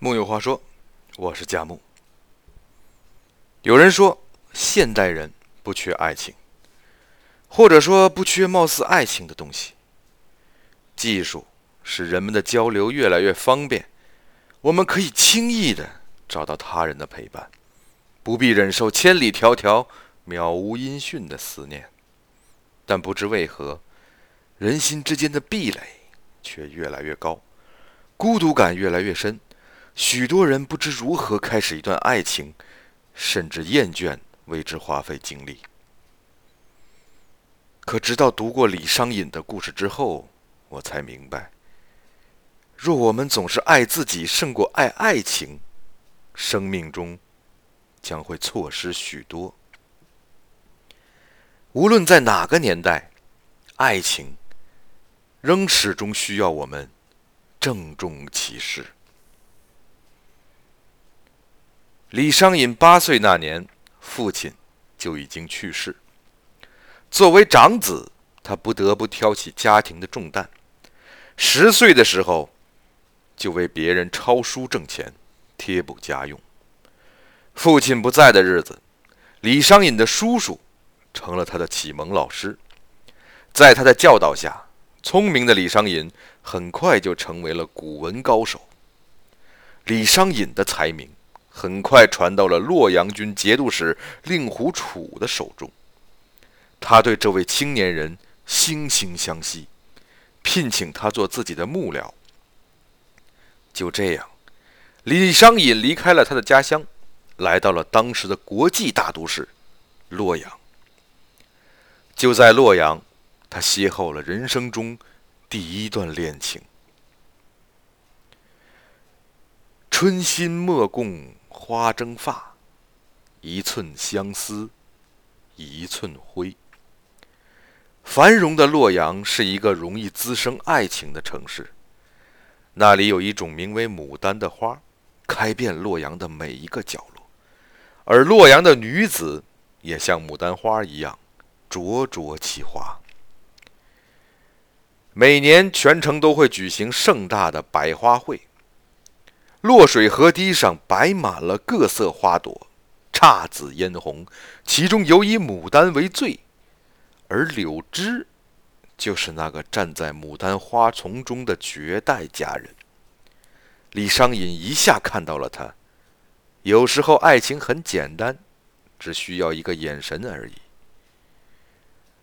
木有话说，我是佳木。有人说，现代人不缺爱情，或者说不缺貌似爱情的东西。技术使人们的交流越来越方便，我们可以轻易的找到他人的陪伴，不必忍受千里迢迢、渺无音讯的思念。但不知为何，人心之间的壁垒却越来越高，孤独感越来越深。许多人不知如何开始一段爱情，甚至厌倦为之花费精力。可直到读过李商隐的故事之后，我才明白：若我们总是爱自己胜过爱爱情，生命中将会错失许多。无论在哪个年代，爱情仍始终需要我们郑重其事。李商隐八岁那年，父亲就已经去世。作为长子，他不得不挑起家庭的重担。十岁的时候，就为别人抄书挣钱，贴补家用。父亲不在的日子，李商隐的叔叔。成了他的启蒙老师，在他的教导下，聪明的李商隐很快就成为了古文高手。李商隐的才名很快传到了洛阳军节度使令狐楚的手中，他对这位青年人惺惺相惜，聘请他做自己的幕僚。就这样，李商隐离开了他的家乡，来到了当时的国际大都市洛阳。就在洛阳，他邂逅了人生中第一段恋情。春心莫共花争发，一寸相思一寸灰。繁荣的洛阳是一个容易滋生爱情的城市，那里有一种名为牡丹的花，开遍洛阳的每一个角落，而洛阳的女子也像牡丹花一样。灼灼其华。每年全城都会举行盛大的百花会，洛水河堤上摆满了各色花朵，姹紫嫣红，其中尤以牡丹为最。而柳枝，就是那个站在牡丹花丛中的绝代佳人。李商隐一下看到了她。有时候爱情很简单，只需要一个眼神而已。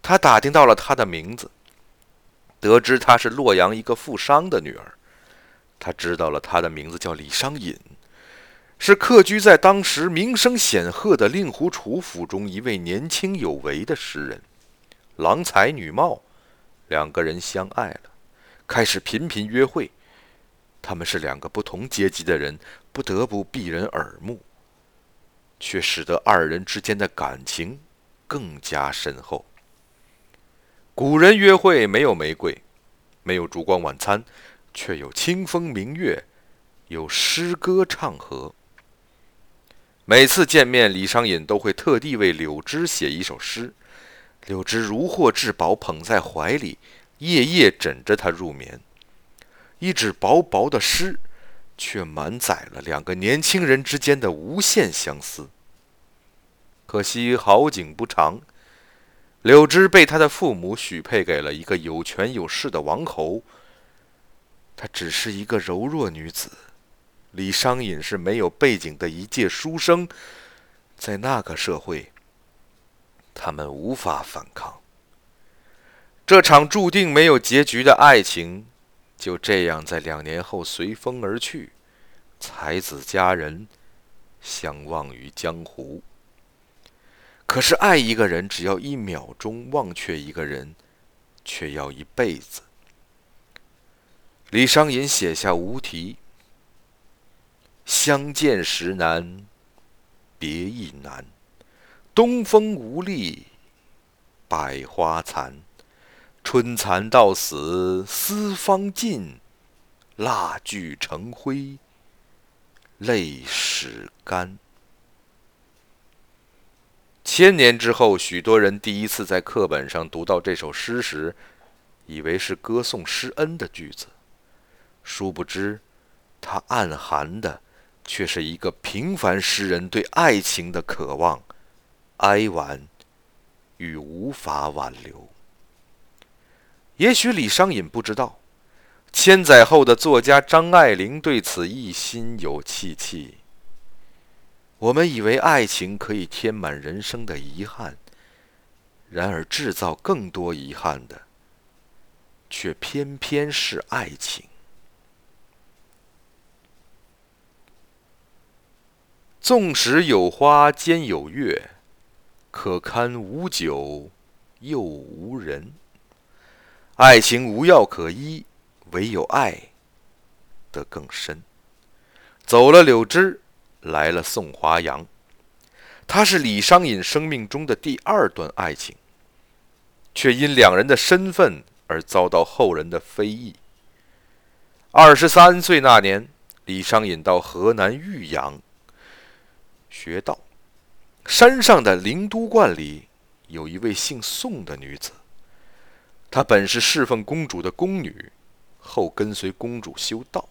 他打听到了她的名字，得知她是洛阳一个富商的女儿。他知道了他的名字叫李商隐，是客居在当时名声显赫的令狐楚府中一位年轻有为的诗人，郎才女貌，两个人相爱了，开始频频约会。他们是两个不同阶级的人，不得不避人耳目，却使得二人之间的感情更加深厚。古人约会没有玫瑰，没有烛光晚餐，却有清风明月，有诗歌唱和。每次见面，李商隐都会特地为柳枝写一首诗，柳枝如获至宝，捧在怀里，夜夜枕着他入眠。一纸薄薄的诗，却满载了两个年轻人之间的无限相思。可惜好景不长。柳枝被他的父母许配给了一个有权有势的王侯。她只是一个柔弱女子，李商隐是没有背景的一介书生，在那个社会，他们无法反抗。这场注定没有结局的爱情，就这样在两年后随风而去，才子佳人相忘于江湖。可是爱一个人，只要一秒钟；忘却一个人，却要一辈子。李商隐写下无题：“相见时难，别亦难。东风无力，百花残。春蚕到死丝方尽，蜡炬成灰泪始干。”千年之后，许多人第一次在课本上读到这首诗时，以为是歌颂施恩的句子，殊不知，它暗含的却是一个平凡诗人对爱情的渴望、哀婉与无法挽留。也许李商隐不知道，千载后的作家张爱玲对此亦心有戚戚。我们以为爱情可以填满人生的遗憾，然而制造更多遗憾的，却偏偏是爱情。纵使有花间有月，可堪无酒又无人。爱情无药可医，唯有爱得更深。走了柳枝，来了宋华阳。他是李商隐生命中的第二段爱情，却因两人的身份而遭到后人的非议。二十三岁那年，李商隐到河南豫阳学道，山上的灵都观里有一位姓宋的女子。她本是侍奉公主的宫女，后跟随公主修道。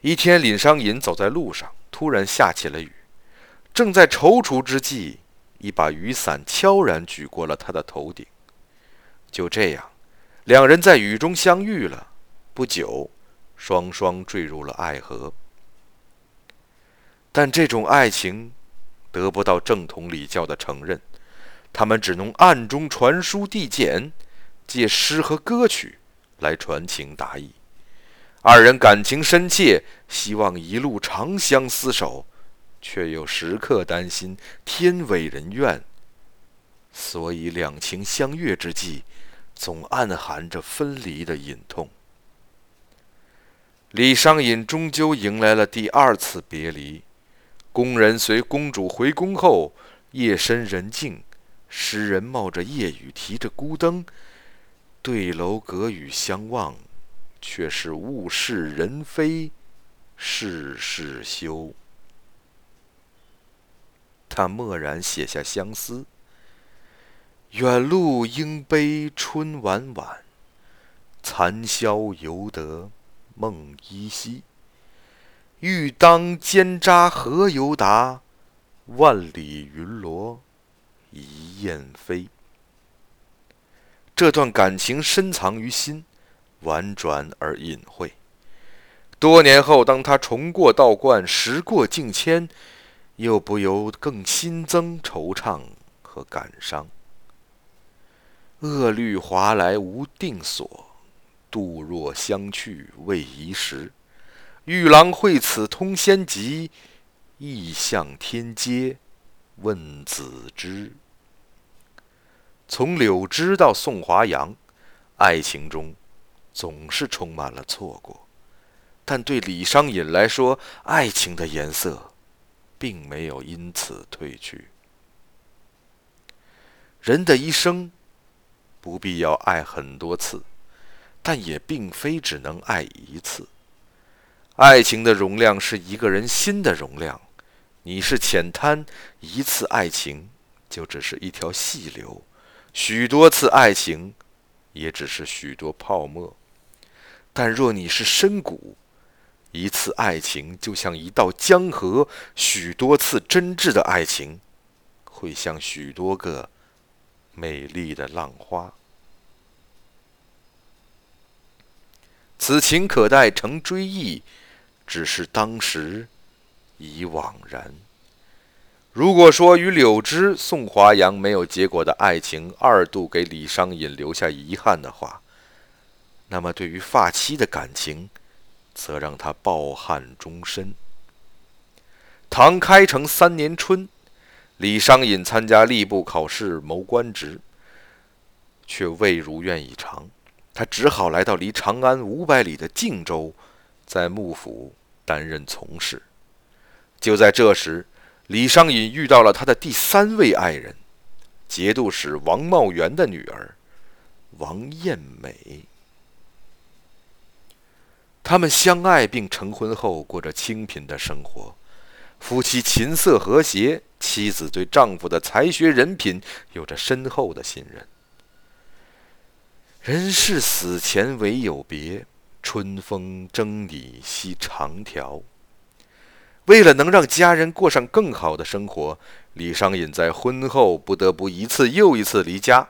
一天，李商隐走在路上，突然下起了雨。正在踌躇之际，一把雨伞悄然举过了他的头顶。就这样，两人在雨中相遇了。不久，双双坠入了爱河。但这种爱情得不到正统礼教的承认。他们只能暗中传书递简，借诗和歌曲来传情达意。二人感情深切，希望一路长相厮守，却又时刻担心天违人愿，所以两情相悦之际，总暗含着分离的隐痛。李商隐终究迎来了第二次别离。宫人随公主回宫后，夜深人静。诗人冒着夜雨，提着孤灯，对楼阁宇相望，却是物是人非，事事休。他默然写下相思：远路应悲春晚晚，残宵犹得梦依稀。欲当间札何由达？万里云罗。一雁飞。这段感情深藏于心，婉转而隐晦。多年后，当他重过道观，时过境迁，又不由更新增惆怅和感伤。恶律划来无定所，度若相去未宜时。玉郎会此通仙籍，意向天阶。问子之。从柳枝到宋华阳，爱情中总是充满了错过。但对李商隐来说，爱情的颜色并没有因此褪去。人的一生不必要爱很多次，但也并非只能爱一次。爱情的容量是一个人心的容量。你是浅滩，一次爱情就只是一条细流；许多次爱情，也只是许多泡沫。但若你是深谷，一次爱情就像一道江河；许多次真挚的爱情，会像许多个美丽的浪花。此情可待成追忆，只是当时。已惘然。如果说与柳枝、宋华阳没有结果的爱情二度给李商隐留下遗憾的话，那么对于发妻的感情，则让他抱憾终身。唐开成三年春，李商隐参加吏部考试谋官职，却未如愿以偿，他只好来到离长安五百里的靖州，在幕府担任从事。就在这时，李商隐遇到了他的第三位爱人，节度使王茂元的女儿王艳美。他们相爱并成婚后，过着清贫的生活，夫妻琴瑟和谐，妻子对丈夫的才学人品有着深厚的信任。人是死前唯有别，春风筝里系长条。为了能让家人过上更好的生活，李商隐在婚后不得不一次又一次离家。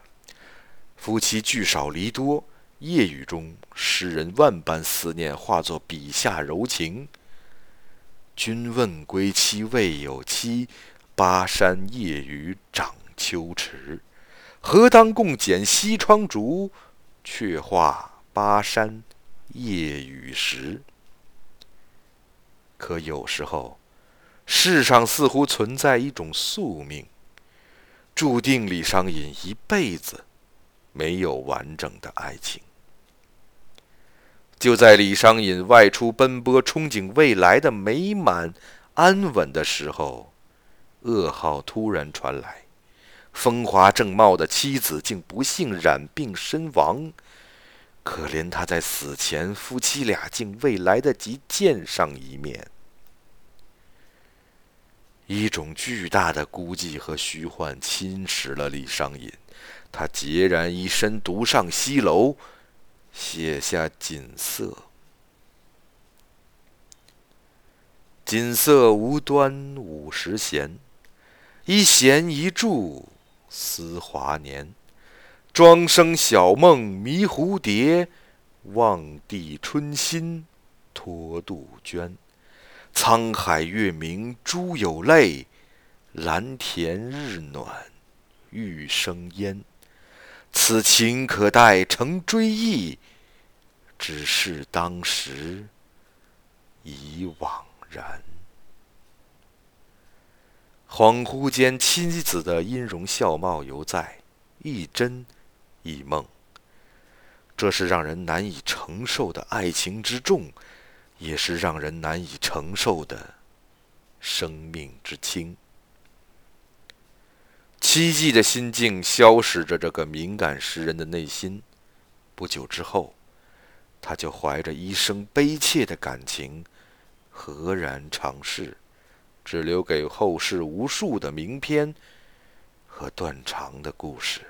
夫妻聚少离多，夜雨中，诗人万般思念化作笔下柔情。君问归期未有期，巴山夜雨涨秋池。何当共剪西窗烛，却话巴山夜雨时。可有时候，世上似乎存在一种宿命，注定李商隐一辈子没有完整的爱情。就在李商隐外出奔波、憧憬未来的美满安稳的时候，噩耗突然传来：风华正茂的妻子竟不幸染病身亡。可怜他在死前，夫妻俩竟未来得及见上一面。一种巨大的孤寂和虚幻侵蚀了李商隐，他孑然一身，独上西楼，写下《锦瑟》：“锦瑟无端五十弦，一弦一柱思华年。”庄生晓梦迷蝴蝶，望帝春心托杜鹃。沧海月明珠有泪，蓝田日暖玉生烟。此情可待成追忆，只是当时已惘然。恍惚间，妻子的音容笑貌犹在，一真。一梦，这是让人难以承受的爱情之重，也是让人难以承受的生命之轻。凄寂的心境消蚀着这个敏感诗人的内心。不久之后，他就怀着一生悲切的感情，何然长逝，只留给后世无数的名篇和断肠的故事。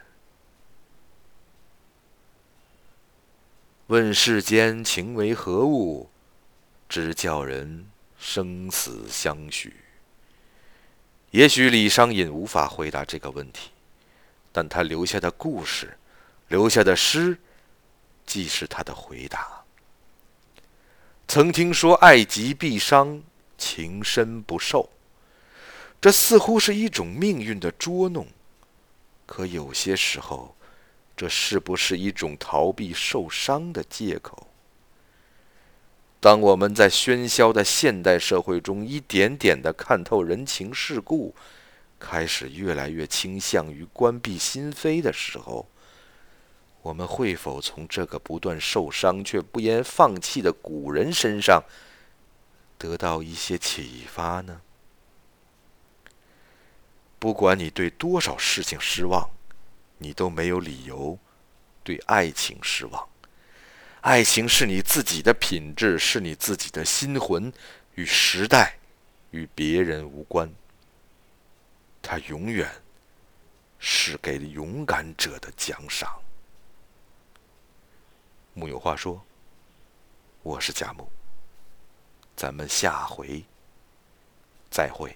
问世间情为何物，直叫人生死相许。也许李商隐无法回答这个问题，但他留下的故事，留下的诗，既是他的回答。曾听说爱极必伤，情深不寿，这似乎是一种命运的捉弄，可有些时候。这是不是一种逃避受伤的借口？当我们在喧嚣的现代社会中一点点的看透人情世故，开始越来越倾向于关闭心扉的时候，我们会否从这个不断受伤却不言放弃的古人身上得到一些启发呢？不管你对多少事情失望。你都没有理由对爱情失望。爱情是你自己的品质，是你自己的心魂，与时代、与别人无关。它永远是给勇敢者的奖赏。木有话说，我是贾木，咱们下回再会。